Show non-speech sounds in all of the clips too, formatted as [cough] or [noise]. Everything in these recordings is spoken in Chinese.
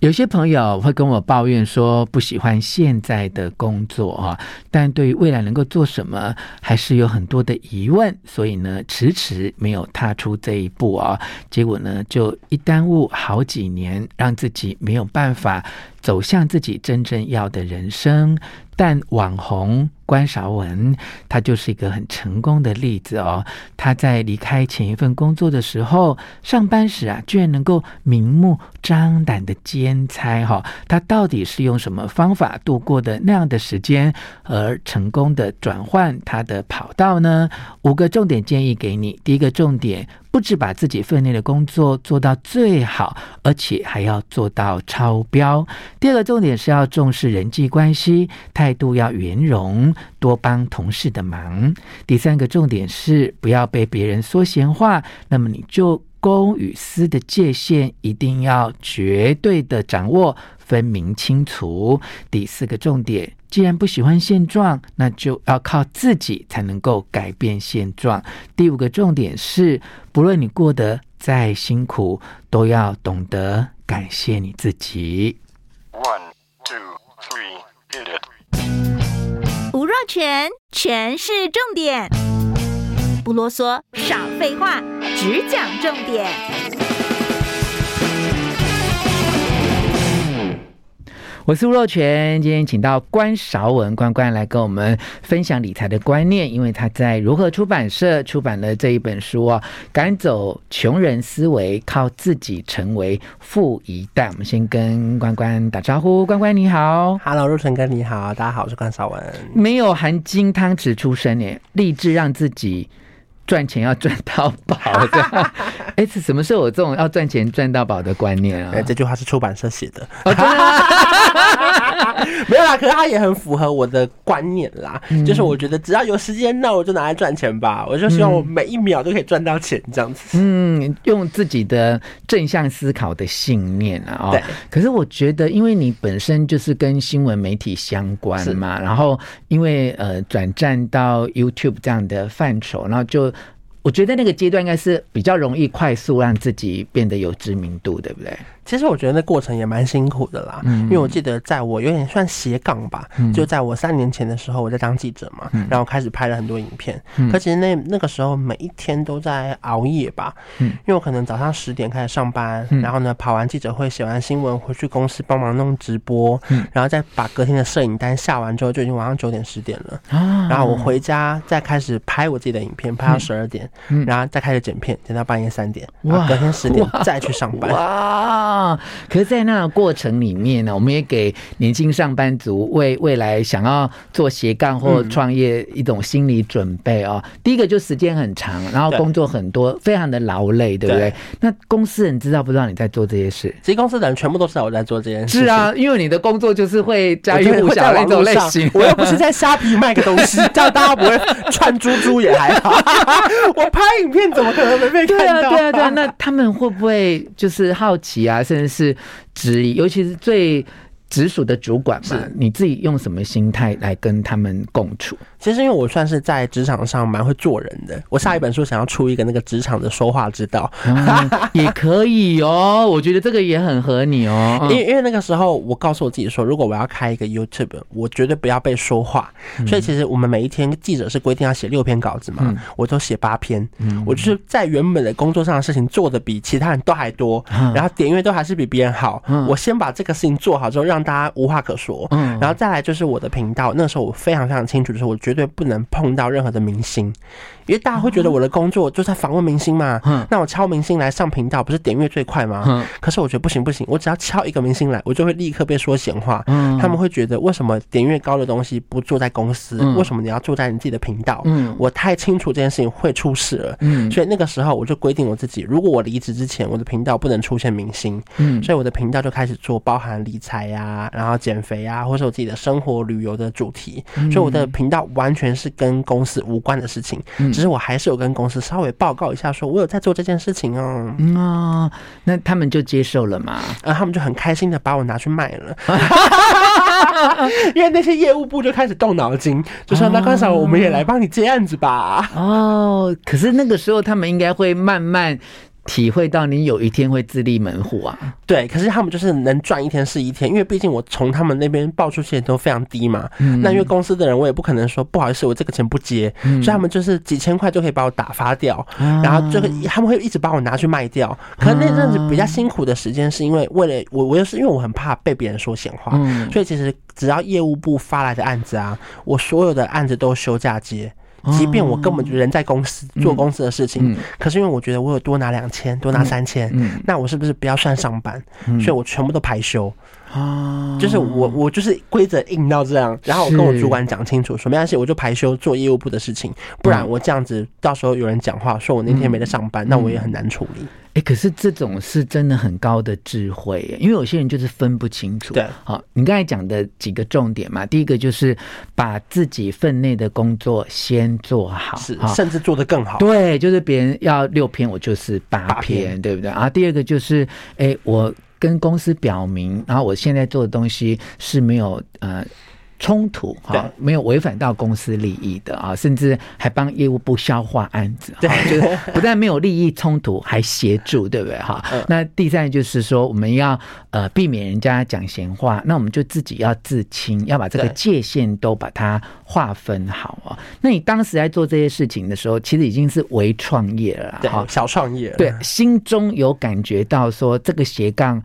有些朋友会跟我抱怨说不喜欢现在的工作啊，但对于未来能够做什么，还是有很多的疑问，所以呢，迟迟没有踏出这一步啊。结果呢，就一耽误好几年，让自己没有办法走向自己真正要的人生。但网红关韶文，他就是一个很成功的例子哦。他在离开前一份工作的时候，上班时啊，居然能够明目张胆的兼差哈。他到底是用什么方法度过的那样的时间，而成功的转换他的跑道呢？五个重点建议给你。第一个重点。不止把自己分内的工作做到最好，而且还要做到超标。第二个重点是要重视人际关系，态度要圆融，多帮同事的忙。第三个重点是不要被别人说闲话，那么你就公与私的界限一定要绝对的掌握，分明清楚。第四个重点。既然不喜欢现状，那就要靠自己才能够改变现状。第五个重点是，不论你过得再辛苦，都要懂得感谢你自己。One, two, three, hit it. 吴若全，全是重点，不啰嗦，少废话，只讲重点。我是吴若权，今天请到关韶文关关来跟我们分享理财的观念，因为他在如何出版社出版了这一本书啊，赶走穷人思维，靠自己成为富一代。我们先跟关关打招呼，关关你好，Hello，若权哥你好，大家好，我是关韶文，没有含金汤匙出生耶，立志让自己。赚钱要赚到宝，这样。[laughs] 哎，是什么时候有这种要赚钱赚到宝的观念啊？哎，这句话是出版社写的。没有啦，可是它也很符合我的观念啦。嗯、就是我觉得只要有时间，那我就拿来赚钱吧。我就希望我每一秒都可以赚到钱，这样子。嗯，用自己的正向思考的信念啊。哦，对。可是我觉得，因为你本身就是跟新闻媒体相关嘛，然后因为呃转战到 YouTube 这样的范畴，然后就。我觉得那个阶段应该是比较容易快速让自己变得有知名度，对不对？其实我觉得那过程也蛮辛苦的啦，因为我记得在我有点算斜杠吧，就在我三年前的时候，我在当记者嘛，然后开始拍了很多影片。可其实那那个时候每一天都在熬夜吧，因为我可能早上十点开始上班，然后呢跑完记者会写完新闻回去公司帮忙弄直播，然后再把隔天的摄影单下完之后就已经晚上九点十点了。然后我回家再开始拍我自己的影片，拍到十二点，然后再开始剪片，剪到半夜三点，然后隔天十点再去上班。哇！啊！可是，在那个过程里面呢，我们也给年轻上班族为未来想要做斜杠或创业一种心理准备哦。第一个就时间很长，然后工作很多，非常的劳累，对不对？那公司人知道不知道你在做这些事？其实公司的人全部都知道我在做这件事。是啊，因为你的工作就是会家喻户晓的那种类型。我又不是在虾皮卖个东西，[laughs] 这样大家不会串猪猪也还好。[laughs] 我拍影片怎么可能没被看到？对啊，对啊，对啊。那他们会不会就是好奇啊？甚至是质疑，尤其是最直属的主管嘛，你自己用什么心态来跟他们共处？其实因为我算是在职场上蛮会做人的，我下一本书想要出一个那个职场的说话之道，嗯、也可以哦。[laughs] 我觉得这个也很合你哦。因为因为那个时候我告诉我自己说，如果我要开一个 YouTube，我绝对不要被说话。所以其实我们每一天记者是规定要写六篇稿子嘛，我都写八篇。我就是在原本的工作上的事情做的比其他人都还多，然后点阅都还是比别人好。我先把这个事情做好之后，让大家无话可说。嗯然后再来就是我的频道，那时候我非常非常清楚，就是我绝对不能碰到任何的明星。因为大家会觉得我的工作就在访问明星嘛，嗯那我敲明星来上频道不是点阅最快吗？嗯可是我觉得不行不行，我只要敲一个明星来，我就会立刻被说闲话。嗯他们会觉得为什么点阅高的东西不做在公司？为什么你要做在你自己的频道？嗯我太清楚这件事情会出事了。嗯所以那个时候我就规定我自己，如果我离职之前，我的频道不能出现明星。嗯所以我的频道就开始做包含理财呀，然后减肥啊，或是我自己的生活旅游的主题。所以我的频道完全是跟公司无关的事情。只是我还是有跟公司稍微报告一下，说我有在做这件事情哦。嗯哦，那他们就接受了嘛？然后他们就很开心的把我拿去卖了，[laughs] [laughs] 因为那些业务部就开始动脑筋，就说那关少我们也来帮你接案子吧。哦，可是那个时候他们应该会慢慢体会到你有一天会自立门户啊？对，可是他们就是能赚一天是一天，因为毕竟我从他们那边报出去的都非常低嘛。嗯、那因为公司的人，我也不可能说不好意思，我这个钱不接，嗯、所以他们就是几千块就可以把我打发掉，啊、然后就会他们会一直把我拿去卖掉。可是那阵子比较辛苦的时间，是因为为了我，我又是因为我很怕被别人说闲话，嗯、所以其实只要业务部发来的案子啊，我所有的案子都休假接。即便我根本就人在公司做公司的事情，可是因为我觉得我有多拿两千，多拿三千，那我是不是不要算上班？所以我全部都排休。啊，就是我我就是规则硬到这样，然后我跟我主管讲清楚说没关系，我就排休做业务部的事情，不然我这样子到时候有人讲话说我那天没得上班，那我也很难处理。哎，可是这种是真的很高的智慧，因为有些人就是分不清楚。对，好，你刚才讲的几个重点嘛，第一个就是把自己分内的工作先做好，是，甚至做得更好。对，就是别人要六篇，我就是八篇，对不对？然后第二个就是，哎，我。跟公司表明，然后我现在做的东西是没有呃。冲突哈，没有违反到公司利益的啊，甚至还帮业务部消化案子，对，就是不但没有利益冲突，还协助，对不对哈？那第三就是说，我们要呃避免人家讲闲话，那我们就自己要自清，要把这个界限都把它划分好啊。那你当时在做这些事情的时候，其实已经是微创业了，对，小创业，对，心中有感觉到说这个斜杠。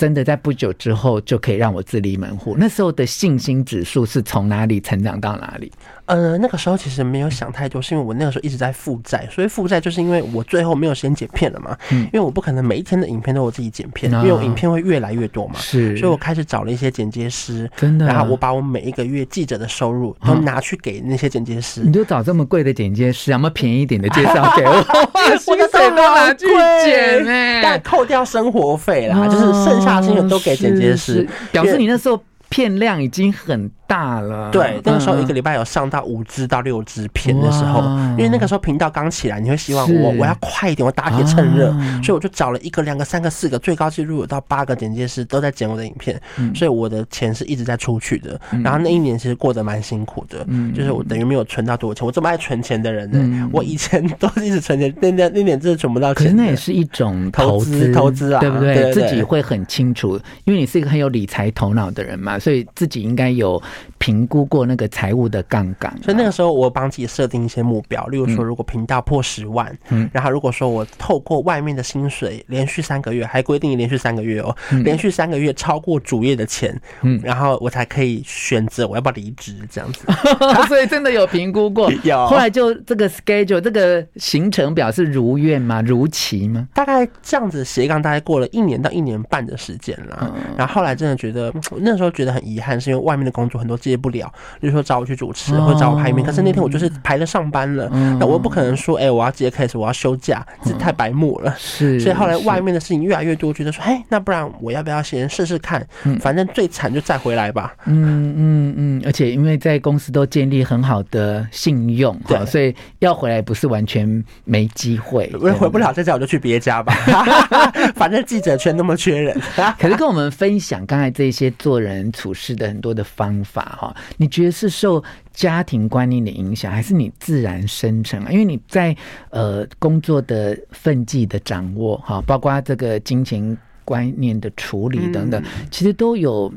真的在不久之后就可以让我自立门户，那时候的信心指数是从哪里成长到哪里？呃，那个时候其实没有想太多，是因为我那个时候一直在负债，所以负债就是因为我最后没有时间剪片了嘛。嗯，因为我不可能每一天的影片都我自己剪片，因为我影片会越来越多嘛。是，所以我开始找了一些剪接师，真的。然后我把我每一个月记者的收入都拿去给那些剪接师。你就找这么贵的剪接师，有没有便宜一点的介绍给我？[laughs] 我的钱都拿去剪哎，但扣掉生活费啦，就是剩下的薪水都给剪接师，表示你那时候片量已经很。大了，对，那个时候一个礼拜有上到五支到六支片的时候，因为那个时候频道刚起来，你会希望我我要快一点，我打铁趁热，所以我就找了一个、两个、三个、四个，最高纪录有到八个剪接师都在剪我的影片，所以我的钱是一直在出去的。然后那一年其实过得蛮辛苦的，就是我等于没有存到多少钱。我这么爱存钱的人呢，我以前都是一直存钱，那那那年真的存不到钱。可是那也是一种投资，投资啊，对不对？自己会很清楚，因为你是一个很有理财头脑的人嘛，所以自己应该有。评估过那个财务的杠杆，所以那个时候我帮自己设定一些目标，例如说，如果频道破十万，嗯，然后如果说我透过外面的薪水连续三个月，还规定连续三个月哦，连续三个月超过主业的钱，嗯，然后我才可以选择我要不要离职这样子。[laughs] 所以真的有评估过，[laughs] 有。后来就这个 schedule 这个行程表是如愿吗？如期吗？大概这样子斜杠大概过了一年到一年半的时间了，然后后来真的觉得那时候觉得很遗憾，是因为外面的工作很多。接不了，比如说找我去主持，或者找我拍片。可是那天我就是排了上班了，那我又不可能说，哎，我要接 case，我要休假，这太白目了。是，所以后来外面的事情越来越多，觉得说，哎，那不然我要不要先试试看？反正最惨就再回来吧。嗯嗯嗯，而且因为在公司都建立很好的信用，对，所以要回来不是完全没机会。我回不了这家，我就去别家吧。[laughs] 反正记者圈那么缺人。可是跟我们分享刚才这些做人处事的很多的方法。哈，你觉得是受家庭观念的影响，还是你自然生成啊？因为你在呃工作的分际的掌握，哈，包括这个金钱观念的处理等等，其实都有。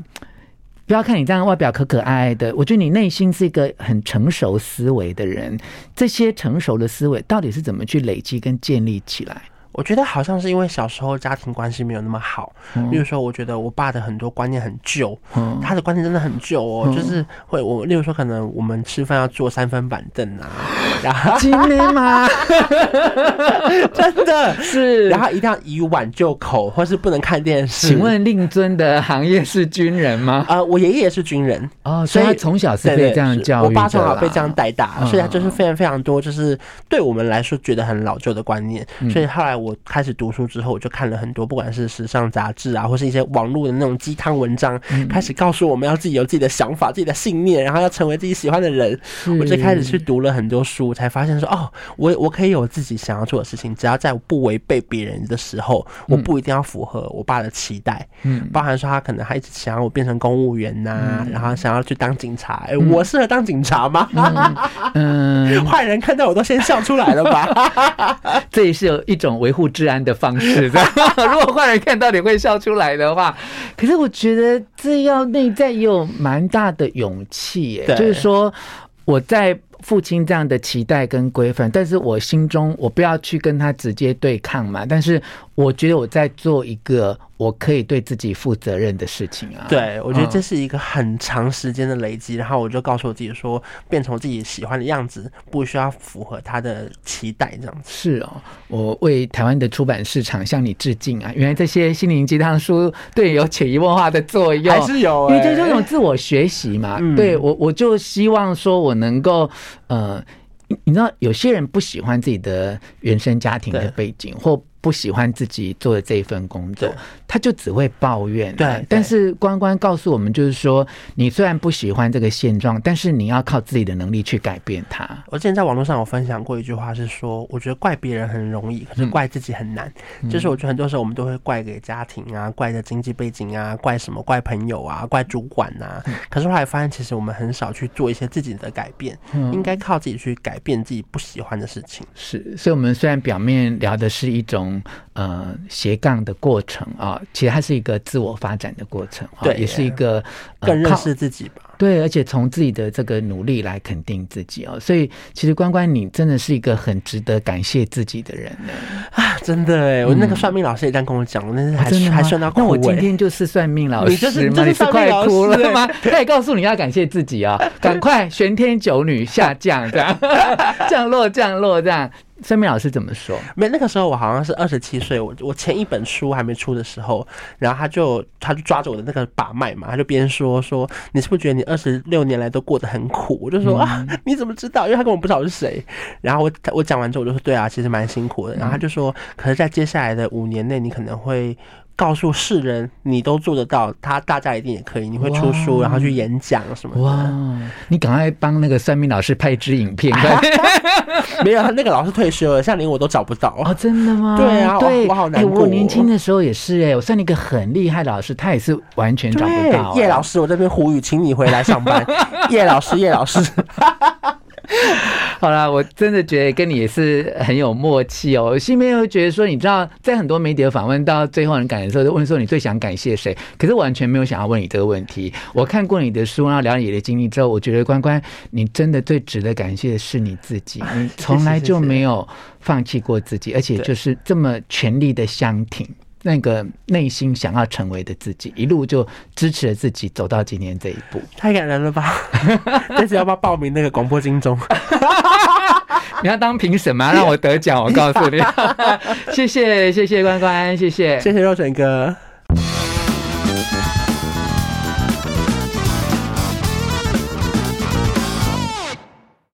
不要看你这样外表可可爱爱的，我觉得你内心是一个很成熟思维的人。这些成熟的思维到底是怎么去累积跟建立起来？我觉得好像是因为小时候家庭关系没有那么好，例如说，我觉得我爸的很多观念很旧，他的观念真的很旧哦，就是会我，例如说，可能我们吃饭要坐三分板凳啊，然后今天吗？[laughs] 真的是，然后一定要以碗就口，或是不能看电视。请问令尊的行业是军人吗？呃，我爷爷也是军人哦，所以他从小是被这样教育，我爸从小被这样带大，所以他就是非常非常多，就是对我们来说觉得很老旧的观念，所以后来。我开始读书之后，我就看了很多，不管是时尚杂志啊，或是一些网络的那种鸡汤文章，开始告诉我们要自己有自己的想法、自己的信念，然后要成为自己喜欢的人。我就开始去读了很多书，才发现说，哦，我我可以有自己想要做的事情，只要在我不违背别人的时候，我不一定要符合我爸的期待。嗯，包含说他可能还一直想要我变成公务员呐、啊，然后想要去当警察。哎，我适合当警察吗？嗯，[laughs] 坏人看到我都先笑出来了吧？[laughs] 这也是有一种违。护治安的方式。[laughs] [laughs] 如果坏人看到你会笑出来的话，可是我觉得这要内在也有蛮大的勇气耶，就是说我在。父亲这样的期待跟规范，但是我心中我不要去跟他直接对抗嘛。但是我觉得我在做一个我可以对自己负责任的事情啊。对，我觉得这是一个很长时间的累积，然后我就告诉我自己说，变成我自己喜欢的样子，不需要符合他的期待这样子。是哦，我为台湾的出版市场向你致敬啊！原来这些心灵鸡汤书对有潜移默化的作用，还是有、欸，因为这就是一种自我学习嘛。嗯、对我，我就希望说我能够。呃，你知道有些人不喜欢自己的原生家庭的背景，或不喜欢自己做的这一份工作，他就只会抱怨、啊。对，但是关关告诉我们，就是说，你虽然不喜欢这个现状，但是你要靠自己的能力去改变它。我之前在网络上有分享过一句话，是说，我觉得怪别人很容易，可是怪自己很难。嗯、就是我觉得很多时候我们都会怪给家庭啊，怪的经济背景啊，怪什么，怪朋友啊，怪主管啊。嗯、可是后来发现，其实我们很少去做一些自己的改变，嗯、应该靠自己去改变自己不喜欢的事情。是，所以我们虽然表面聊的是一种。呃，斜杠的过程啊，其实它是一个自我发展的过程，对，也是一个更认识自己吧。对，而且从自己的这个努力来肯定自己哦，所以其实关关你真的是一个很值得感谢自己的人呢啊！真的哎，我那个算命老师也这样跟我讲，那是还还算到哭。那我今天就是算命老师，你就是你是快哭了吗？他也告诉你要感谢自己啊，赶快玄天九女下降，这样 [laughs] 降落降落这样。算命老师怎么说？没，那个时候我好像是二十七岁，我我前一本书还没出的时候，然后他就他就抓着我的那个把脉嘛，他就边说说，你是不是觉得你二十六年来都过得很苦？我就说啊，你怎么知道？因为他根本不知道我是谁。然后我我讲完之后我就说，对啊，其实蛮辛苦的。然后他就说，可是在接下来的五年内，你可能会。告诉世人，你都做得到，他大家一定也可以。你会出书，然后去演讲什么的。哇！你赶快帮那个算命老师拍一支影片。[laughs] 没有，那个老师退休了，像连我都找不到。哦，真的吗？对啊，对，我好难过。我年轻的时候也是哎，我算了一个很厉害的老师，他也是完全找不到。[laughs] 叶老师，我这边呼吁，请你回来上班。叶老师，叶老师。[laughs] 好啦，我真的觉得跟你也是很有默契哦。我心里面会觉得说，你知道，在很多媒体的访问到最后很感人的时候，就问说你最想感谢谁？可是完全没有想要问你这个问题。我看过你的书，然后了解你的经历之后，我觉得关关，你真的最值得感谢的是你自己。[laughs] 你从来就没有放弃过自己，而且就是这么全力的相挺。那个内心想要成为的自己，一路就支持了自己走到今天这一步，太感人了吧！[laughs] 但是要不要报名那个广播金钟？[laughs] 你要当评审吗？让我得奖，我告诉你。[laughs] 谢谢谢谢关关，谢谢谢谢若权哥。